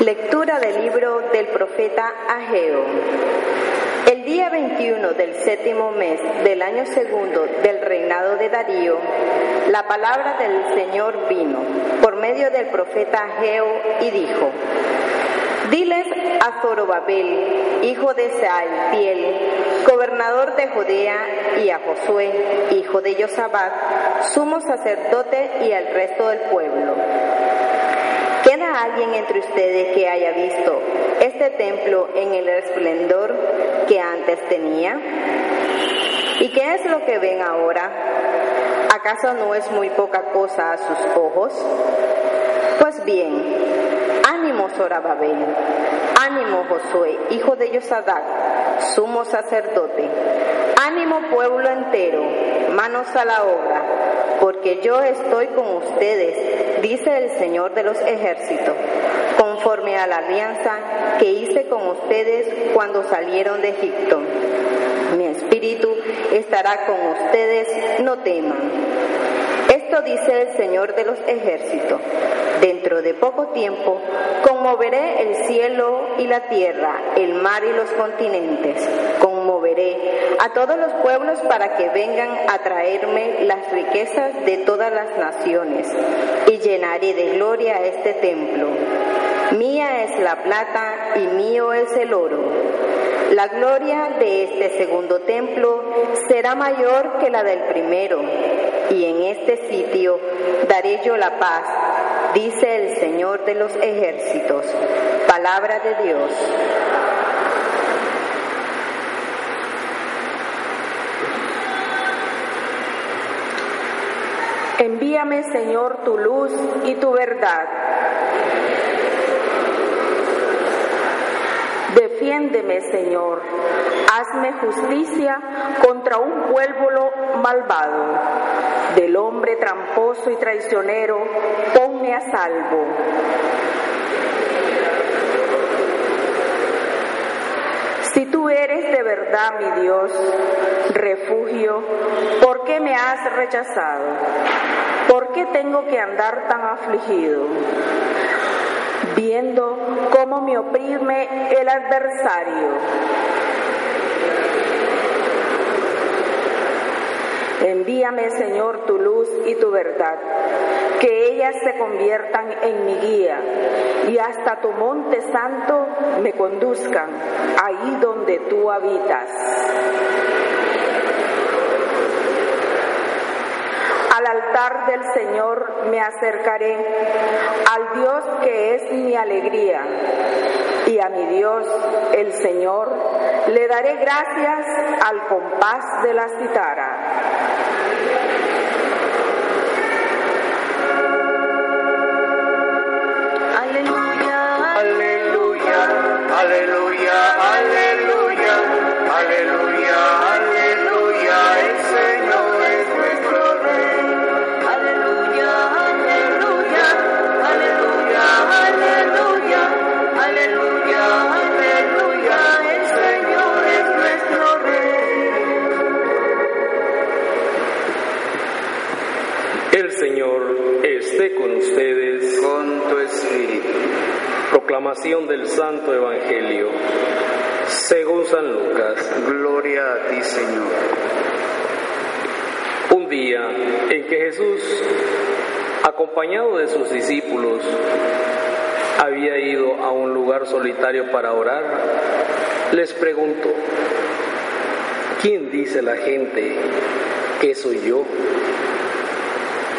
Lectura del libro del profeta Ageo. El día 21 del séptimo mes del año segundo del reinado de Darío, la palabra del Señor vino por medio del profeta Ageo y dijo, Diles a Zorobabel, hijo de Piel, gobernador de Judea, y a Josué, hijo de Josabat, sumo sacerdote y al resto del pueblo ¿Queda alguien entre ustedes que haya visto este templo en el esplendor que antes tenía? ¿Y qué es lo que ven ahora? ¿Acaso no es muy poca cosa a sus ojos? Pues bien, ánimo Zorababel, ánimo Josué, hijo de Yosadac, sumo sacerdote, ánimo pueblo entero, manos a la obra, porque yo estoy con ustedes, dice el Señor de los ejércitos, conforme a la alianza que hice con ustedes cuando salieron de Egipto. Mi espíritu estará con ustedes, no teman. Esto dice el Señor de los ejércitos. Dentro de poco tiempo conmoveré el cielo y la tierra, el mar y los continentes. Conmoveré a todos los pueblos para que vengan a traerme las riquezas de todas las naciones y llenaré de gloria este templo. Mía es la plata y mío es el oro. La gloria de este segundo templo será mayor que la del primero, y en este sitio daré yo la paz, dice el Señor de los ejércitos. Palabra de Dios. Envíame, Señor, tu luz y tu verdad. Defiéndeme, Señor. Hazme justicia contra un pueblo malvado. Del hombre tramposo y traicionero, ponme a salvo. Si tú eres de verdad mi Dios, refugio, ¿por qué me has rechazado? ¿Por qué tengo que andar tan afligido? Viendo cómo me oprime el adversario. Envíame, Señor, tu luz y tu verdad, que ellas se conviertan en mi guía y hasta tu monte santo me conduzcan, ahí donde tú habitas. Al altar del Señor me acercaré, al Dios que es mi alegría, y a mi Dios, el Señor, le daré gracias al compás de la citara. Proclamación del Santo Evangelio según San Lucas. Gloria a ti, Señor. Un día en que Jesús, acompañado de sus discípulos, había ido a un lugar solitario para orar, les preguntó, ¿quién dice la gente que soy yo?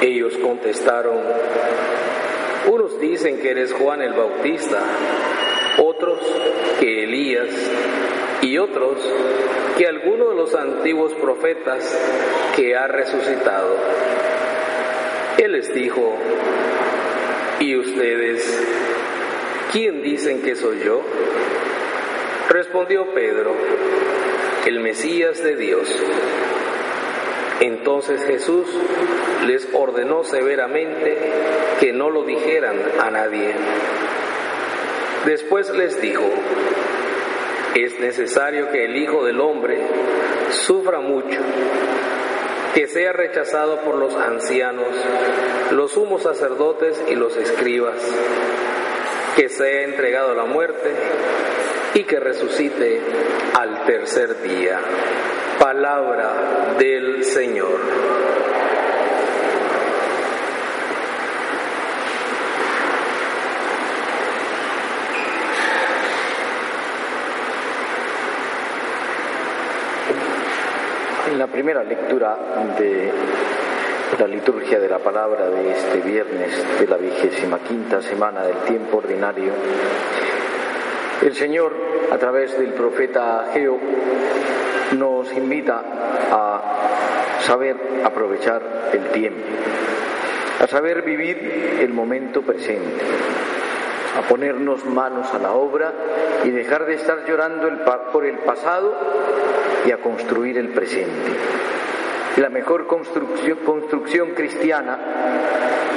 Ellos contestaron, unos dicen que eres Juan el Bautista, otros que Elías y otros que alguno de los antiguos profetas que ha resucitado. Él les dijo, ¿Y ustedes? ¿Quién dicen que soy yo? Respondió Pedro, el Mesías de Dios. Entonces Jesús les ordenó severamente que no lo dijeran a nadie. Después les dijo, es necesario que el Hijo del Hombre sufra mucho, que sea rechazado por los ancianos, los sumos sacerdotes y los escribas, que sea entregado a la muerte y que resucite al tercer día. Palabra del Señor. En la primera lectura de la liturgia de la palabra de este viernes de la vigésima quinta semana del tiempo ordinario, el Señor, a través del profeta Ageo, nos invita a saber aprovechar el tiempo, a saber vivir el momento presente, a ponernos manos a la obra y dejar de estar llorando por el pasado y a construir el presente. La mejor construcción cristiana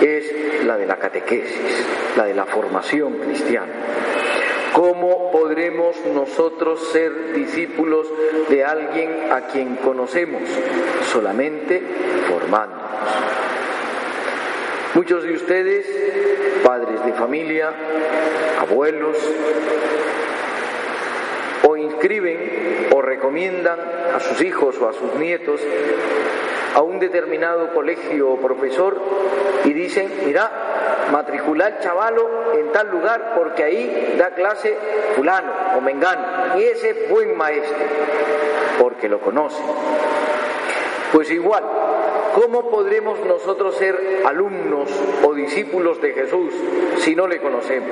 es la de la catequesis, la de la formación cristiana. ¿Cómo podremos nosotros ser discípulos de alguien a quien conocemos? Solamente formándonos. Muchos de ustedes, padres de familia, abuelos, o inscriben o recomiendan a sus hijos o a sus nietos a un determinado colegio o profesor y dicen, mira, matricular chavalo en tal lugar porque ahí da clase fulano o mengano y ese es buen maestro porque lo conoce. Pues igual, ¿cómo podremos nosotros ser alumnos o discípulos de Jesús si no le conocemos?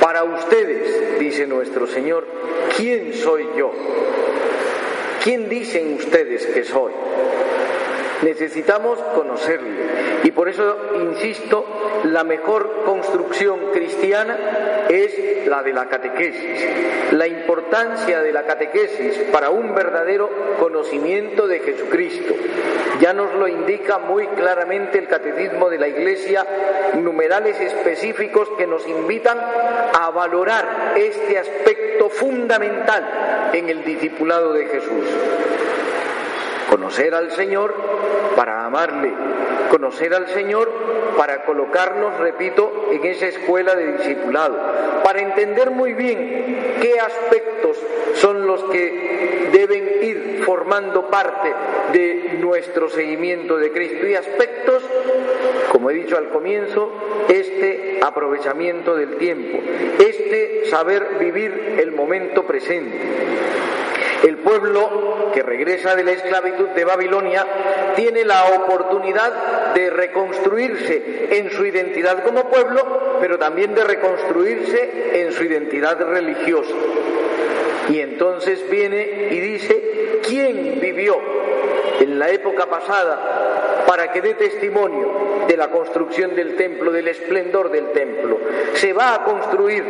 Para ustedes, dice nuestro Señor, ¿quién soy yo? ¿Quién dicen ustedes que soy? Necesitamos conocerle. Y por eso, insisto, la mejor construcción cristiana es la de la catequesis. La importancia de la catequesis para un verdadero conocimiento de Jesucristo. Ya nos lo indica muy claramente el catecismo de la Iglesia, numerales específicos que nos invitan a valorar este aspecto fundamental en el discipulado de Jesús. Conocer al Señor para amarle, conocer al Señor para colocarnos, repito, en esa escuela de discipulado, para entender muy bien qué aspectos son los que deben ir formando parte de nuestro seguimiento de Cristo y aspectos, como he dicho al comienzo, este aprovechamiento del tiempo, este saber vivir el momento presente. El pueblo que regresa de la esclavitud de Babilonia tiene la oportunidad de reconstruirse en su identidad como pueblo, pero también de reconstruirse en su identidad religiosa. Y entonces viene y dice, ¿quién vivió en la época pasada para que dé testimonio de la construcción del templo, del esplendor del templo? Se va a construir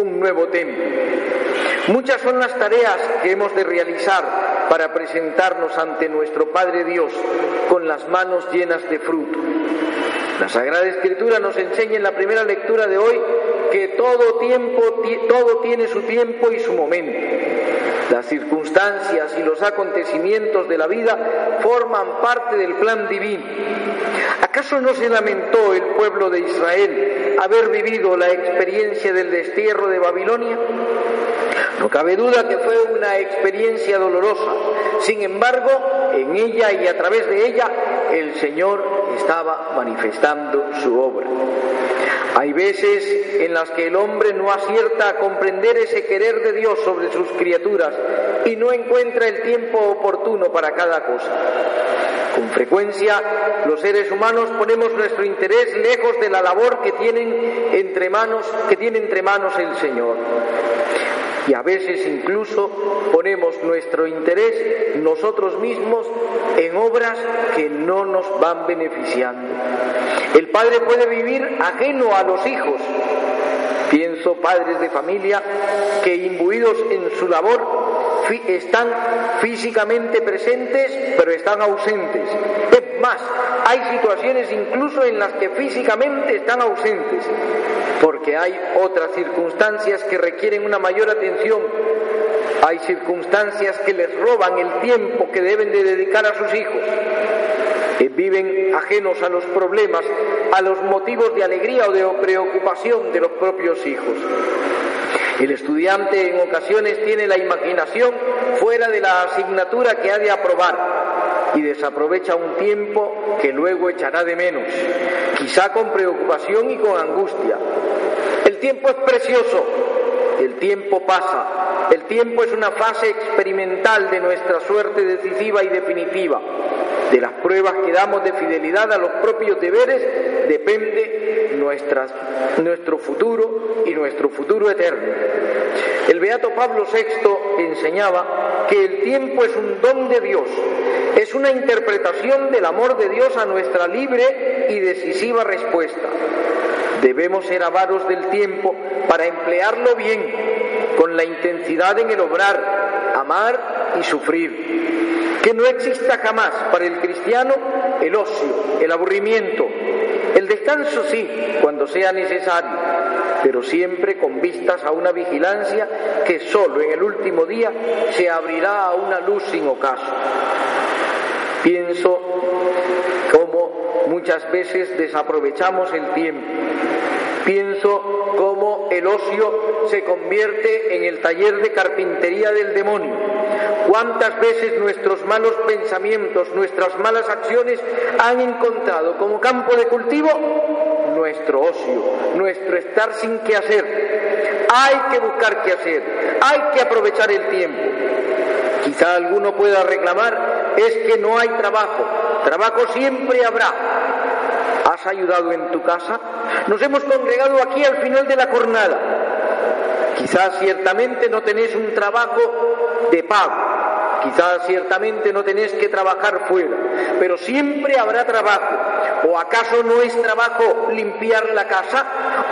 un nuevo templo. Muchas son las tareas que hemos de realizar para presentarnos ante nuestro Padre Dios con las manos llenas de fruto. La Sagrada Escritura nos enseña en la primera lectura de hoy que todo tiempo, todo tiene su tiempo y su momento. Las circunstancias y los acontecimientos de la vida forman parte del plan divino. ¿Acaso no se lamentó el pueblo de Israel haber vivido la experiencia del destierro de Babilonia? No cabe duda que fue una experiencia dolorosa. Sin embargo, en ella y a través de ella, el Señor estaba manifestando su obra. Hay veces en las que el hombre no acierta a comprender ese querer de Dios sobre sus criaturas y no encuentra el tiempo oportuno para cada cosa. Con frecuencia los seres humanos ponemos nuestro interés lejos de la labor que tienen entre manos, que tiene entre manos el Señor y a veces incluso ponemos nuestro interés nosotros mismos en obras que no nos van beneficiando. El padre puede vivir ajeno a los hijos. Pienso padres de familia que imbuidos en su labor están físicamente presentes pero están ausentes. Es más, hay situaciones incluso en las que físicamente están ausentes porque hay otras circunstancias que requieren una mayor atención. Hay circunstancias que les roban el tiempo que deben de dedicar a sus hijos. Eh, viven ajenos a los problemas, a los motivos de alegría o de preocupación de los propios hijos. El estudiante en ocasiones tiene la imaginación fuera de la asignatura que ha de aprobar y desaprovecha un tiempo que luego echará de menos, quizá con preocupación y con angustia. El tiempo es precioso, el tiempo pasa, el tiempo es una fase experimental de nuestra suerte decisiva y definitiva. De las pruebas que damos de fidelidad a los propios deberes depende nuestro futuro y nuestro futuro eterno. El beato Pablo VI enseñaba que el tiempo es un don de Dios, es una interpretación del amor de Dios a nuestra libre y decisiva respuesta. Debemos ser avaros del tiempo para emplearlo bien, con la intensidad en el obrar, amar y sufrir que no exista jamás para el cristiano el ocio, el aburrimiento, el descanso sí, cuando sea necesario, pero siempre con vistas a una vigilancia que solo en el último día se abrirá a una luz sin ocaso. Pienso cómo muchas veces desaprovechamos el tiempo. Pienso cómo el ocio se convierte en el taller de carpintería del demonio ¿Cuántas veces nuestros malos pensamientos, nuestras malas acciones han encontrado como campo de cultivo nuestro ocio, nuestro estar sin qué hacer? Hay que buscar qué hacer, hay que aprovechar el tiempo. Quizá alguno pueda reclamar, es que no hay trabajo, trabajo siempre habrá. ¿Has ayudado en tu casa? Nos hemos congregado aquí al final de la jornada. Quizás ciertamente no tenéis un trabajo de pago, Quizás ciertamente no tenéis que trabajar fuera, pero siempre habrá trabajo. ¿O acaso no es trabajo limpiar la casa?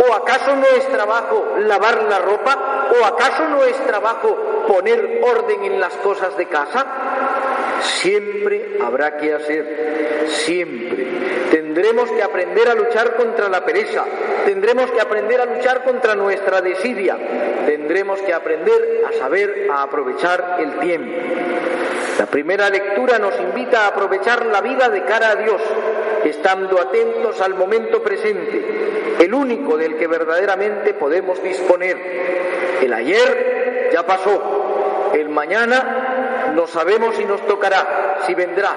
¿O acaso no es trabajo lavar la ropa? ¿O acaso no es trabajo poner orden en las cosas de casa? Siempre habrá que hacer, siempre. Tendremos que aprender a luchar contra la pereza, tendremos que aprender a luchar contra nuestra desidia, tendremos que aprender a saber a aprovechar el tiempo. La primera lectura nos invita a aprovechar la vida de cara a Dios, estando atentos al momento presente, el único del que verdaderamente podemos disponer. El ayer ya pasó, el mañana no sabemos si nos tocará, si vendrá.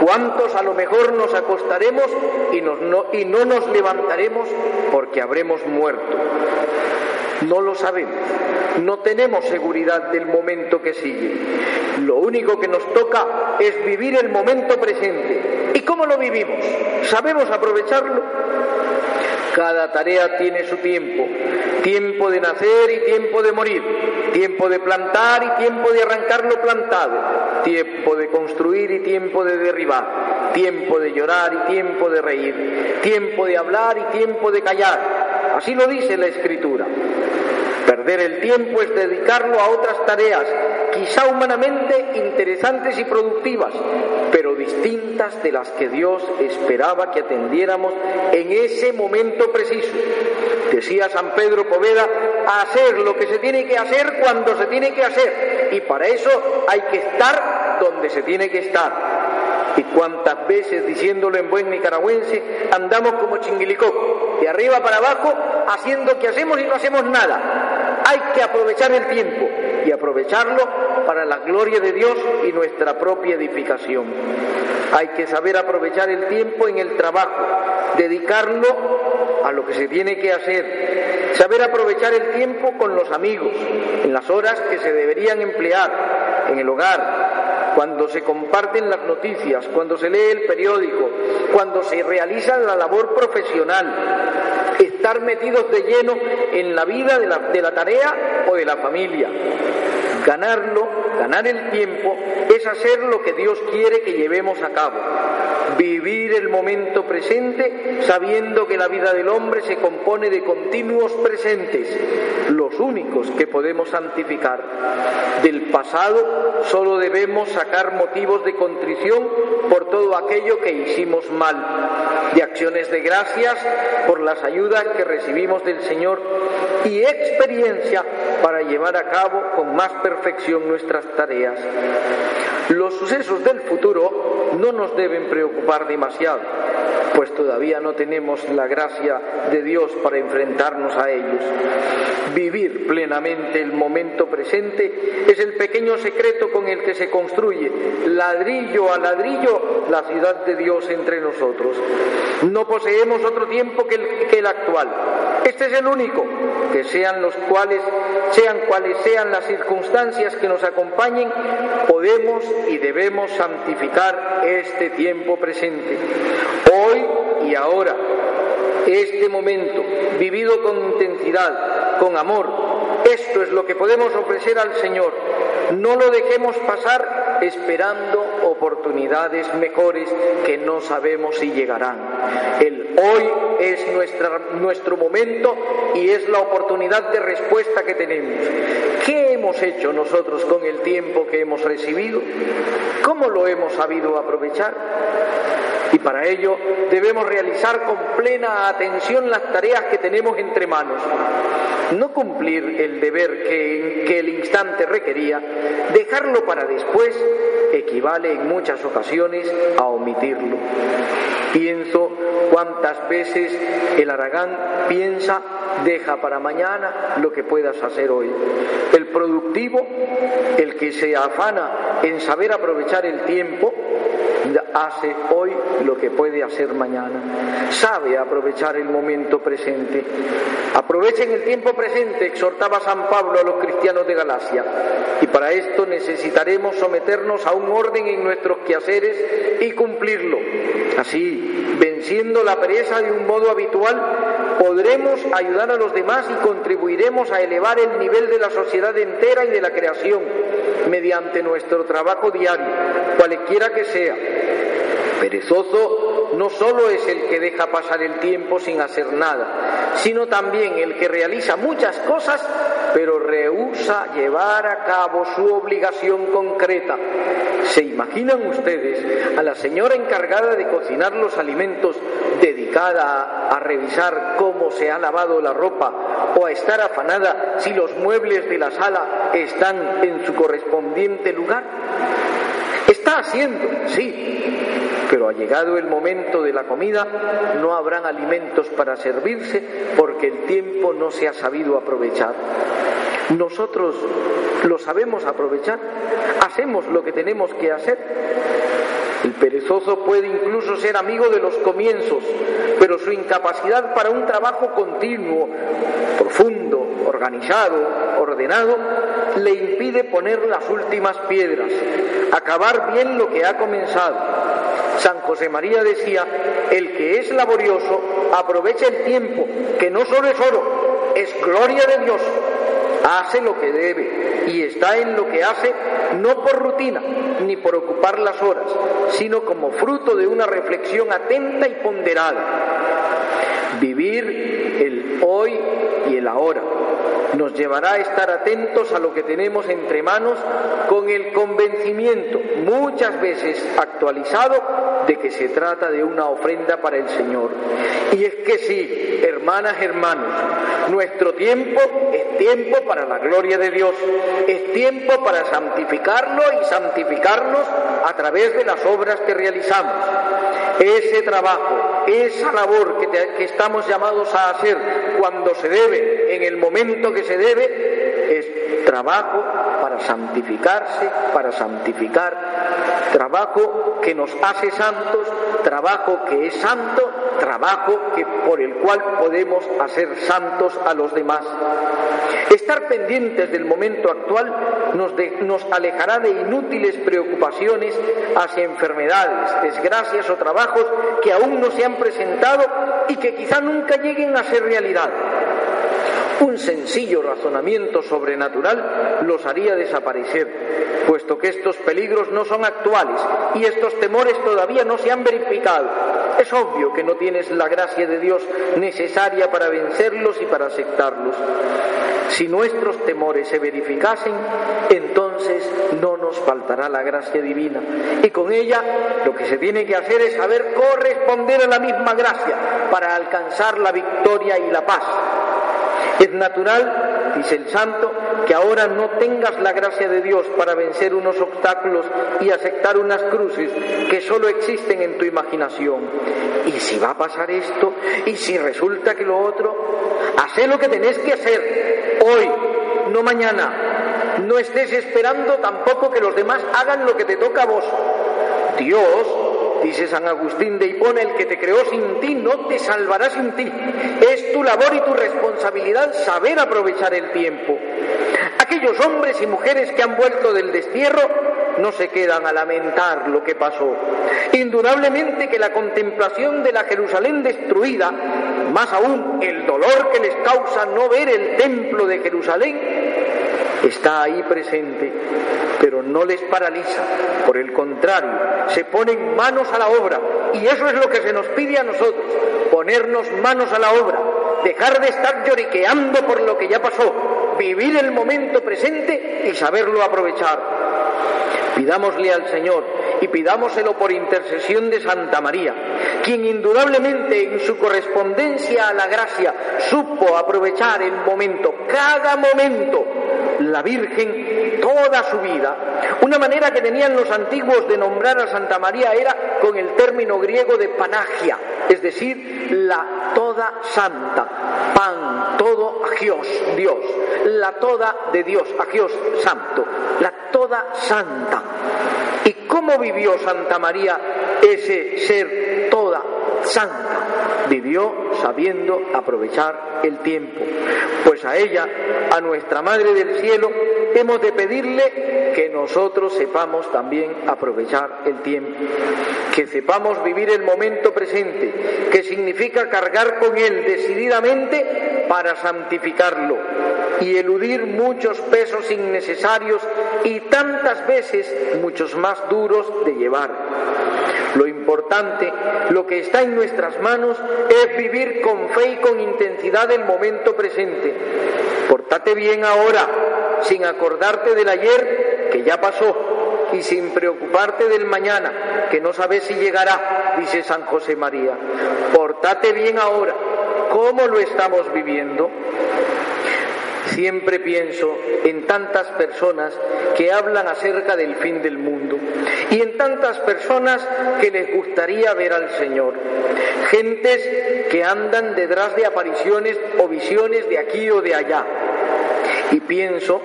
¿Cuántos a lo mejor nos acostaremos y, no, y no nos levantaremos porque habremos muerto? No lo sabemos. No tenemos seguridad del momento que sigue. Lo único que nos toca es vivir el momento presente. ¿Y cómo lo vivimos? ¿Sabemos aprovecharlo? Cada tarea tiene su tiempo. Tiempo de nacer y tiempo de morir. Tiempo de plantar y tiempo de arrancar lo plantado. Tiempo de construir y tiempo de derribar. Tiempo de llorar y tiempo de reír. Tiempo de hablar y tiempo de callar. Así lo dice la Escritura. Perder el tiempo es dedicarlo a otras tareas, quizá humanamente interesantes y productivas, pero distintas de las que Dios esperaba que atendiéramos en ese momento preciso. Decía San Pedro Poveda, hacer lo que se tiene que hacer cuando se tiene que hacer, y para eso hay que estar donde se tiene que estar. Y cuántas veces, diciéndolo en buen nicaragüense, andamos como chinguilicó, de arriba para abajo, haciendo que hacemos y no hacemos nada hay que aprovechar el tiempo y aprovecharlo para la gloria de Dios y nuestra propia edificación. Hay que saber aprovechar el tiempo en el trabajo, dedicarlo a lo que se tiene que hacer, saber aprovechar el tiempo con los amigos, en las horas que se deberían emplear, en el hogar, cuando se comparten las noticias, cuando se lee el periódico, cuando se realiza la labor profesional, estar metidos de lleno en la vida de la, de la tarea o de la familia. Ganarlo, ganar el tiempo, es hacer lo que Dios quiere que llevemos a cabo. Vivir el momento presente sabiendo que la vida del hombre se compone de continuos presentes, los únicos que podemos santificar. Del pasado solo debemos sacar motivos de contrición por todo aquello que hicimos mal, de acciones de gracias por las ayudas que recibimos del Señor y experiencia para llevar a cabo con más perfección nuestras tareas. Los sucesos del futuro no nos deben preocupar demasiado, pues todavía no tenemos la gracia de Dios para enfrentarnos a ellos. Vivir plenamente el momento presente es el pequeño secreto con el que se construye ladrillo a ladrillo la ciudad de Dios entre nosotros. No poseemos otro tiempo que el, que el actual. Este es el único, que sean los cuales, sean cuales sean las circunstancias que nos acompañen, podemos y debemos santificar este tiempo presente. Hoy y ahora, este momento, vivido con intensidad, con amor, esto es lo que podemos ofrecer al Señor. No lo dejemos pasar esperando oportunidades mejores que no sabemos si llegarán. El hoy es nuestra, nuestro momento y es la oportunidad de respuesta que tenemos. ¿Qué hemos hecho nosotros con el tiempo que hemos recibido? ¿Cómo lo hemos sabido aprovechar? Y para ello debemos realizar con plena atención las tareas que tenemos entre manos. No cumplir el deber que, que el instante requería, dejarlo para después, equivale en muchas ocasiones a omitirlo. Pienso cuántas veces el Aragán piensa, deja para mañana lo que puedas hacer hoy. El productivo, el que se afana en saber aprovechar el tiempo, hace hoy lo que puede hacer mañana. Sabe aprovechar el momento presente. Aprovechen el tiempo presente, exhortaba San Pablo a los cristianos de Galacia. Y para esto necesitaremos someternos a un orden en nuestros quehaceres y cumplirlo. Así, venciendo la pereza de un modo habitual, podremos ayudar a los demás y contribuiremos a elevar el nivel de la sociedad entera y de la creación mediante nuestro trabajo diario, cualquiera que sea. Perezoso no solo es el que deja pasar el tiempo sin hacer nada, sino también el que realiza muchas cosas pero rehúsa llevar a cabo su obligación concreta. ¿Se imaginan ustedes a la señora encargada de cocinar los alimentos dedicada a revisar cómo se ha lavado la ropa o a estar afanada si los muebles de la sala están en su correspondiente lugar? Está haciendo, sí, pero ha llegado el momento de la comida, no habrán alimentos para servirse porque el tiempo no se ha sabido aprovechar. Nosotros lo sabemos aprovechar, hacemos lo que tenemos que hacer. El perezoso puede incluso ser amigo de los comienzos, pero su incapacidad para un trabajo continuo, profundo, organizado, ordenado, le impide poner las últimas piedras, acabar bien lo que ha comenzado. San José María decía, el que es laborioso aprovecha el tiempo, que no solo es oro, es gloria de Dios. Hace lo que debe y está en lo que hace no por rutina ni por ocupar las horas, sino como fruto de una reflexión atenta y ponderada. Vivir el hoy y el ahora nos llevará a estar atentos a lo que tenemos entre manos con el convencimiento, muchas veces actualizado, de que se trata de una ofrenda para el Señor. Y es que sí, hermanas, hermanos, nuestro tiempo es tiempo para la gloria de Dios, es tiempo para santificarlo y santificarnos a través de las obras que realizamos. Ese trabajo, esa labor que, que estamos llamados a hacer cuando se debe, en el momento que se debe, es trabajo santificarse, para santificar, trabajo que nos hace santos, trabajo que es santo, trabajo que, por el cual podemos hacer santos a los demás. Estar pendientes del momento actual nos alejará de inútiles preocupaciones hacia enfermedades, desgracias o trabajos que aún no se han presentado y que quizá nunca lleguen a ser realidad. Un sencillo razonamiento sobrenatural los haría desaparecer, puesto que estos peligros no son actuales y estos temores todavía no se han verificado. Es obvio que no tienes la gracia de Dios necesaria para vencerlos y para aceptarlos. Si nuestros temores se verificasen, entonces no nos faltará la gracia divina. Y con ella lo que se tiene que hacer es saber corresponder a la misma gracia para alcanzar la victoria y la paz. Es natural, dice el santo, que ahora no tengas la gracia de Dios para vencer unos obstáculos y aceptar unas cruces que solo existen en tu imaginación. ¿Y si va a pasar esto? ¿Y si resulta que lo otro? Haz lo que tenés que hacer hoy, no mañana. No estés esperando tampoco que los demás hagan lo que te toca a vos. Dios dice San Agustín de Hipona, el que te creó sin ti no te salvará sin ti. Es tu labor y tu responsabilidad saber aprovechar el tiempo. Aquellos hombres y mujeres que han vuelto del destierro no se quedan a lamentar lo que pasó. Indudablemente que la contemplación de la Jerusalén destruida, más aún el dolor que les causa no ver el templo de Jerusalén, está ahí presente, pero no les paraliza, por el contrario, se ponen manos a la obra, y eso es lo que se nos pide a nosotros, ponernos manos a la obra, dejar de estar lloriqueando por lo que ya pasó, vivir el momento presente y saberlo aprovechar. Pidámosle al Señor y pidámoselo por intercesión de Santa María, quien indudablemente en su correspondencia a la gracia supo aprovechar el momento, cada momento, la Virgen toda su vida. Una manera que tenían los antiguos de nombrar a Santa María era con el término griego de panagia, es decir, la toda santa, pan, todo agios, Dios, la toda de Dios, agios, santo, la toda santa. ¿Y cómo vivió Santa María ese ser toda santa? Vivió sabiendo aprovechar el tiempo. Pues a ella, a nuestra Madre del Cielo, hemos de pedirle que nosotros sepamos también aprovechar el tiempo, que sepamos vivir el momento presente, que significa cargar con él decididamente para santificarlo y eludir muchos pesos innecesarios y tantas veces muchos más duros de llevar. Lo importante, lo que está en nuestras manos, es vivir con fe y con intensidad el momento presente. Portate bien ahora, sin acordarte del ayer que ya pasó y sin preocuparte del mañana, que no sabes si llegará, dice San José María. Portate bien ahora. ¿Cómo lo estamos viviendo? Siempre pienso en tantas personas que hablan acerca del fin del mundo y en tantas personas que les gustaría ver al Señor. Gentes que andan detrás de apariciones o visiones de aquí o de allá. Y pienso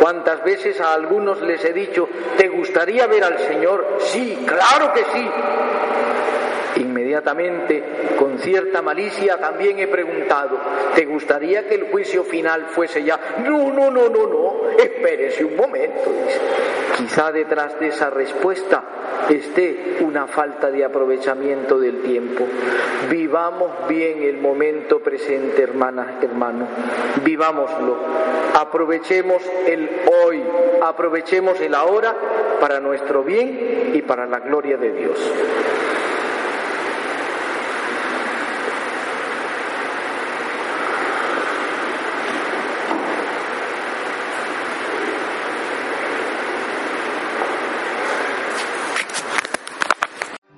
cuántas veces a algunos les he dicho, ¿te gustaría ver al Señor? Sí, claro que sí inmediatamente, con cierta malicia, también he preguntado, ¿te gustaría que el juicio final fuese ya? No, no, no, no, no, espérese un momento. Quizá detrás de esa respuesta esté una falta de aprovechamiento del tiempo. Vivamos bien el momento presente, hermana, hermano. Vivámoslo. Aprovechemos el hoy, aprovechemos el ahora para nuestro bien y para la gloria de Dios.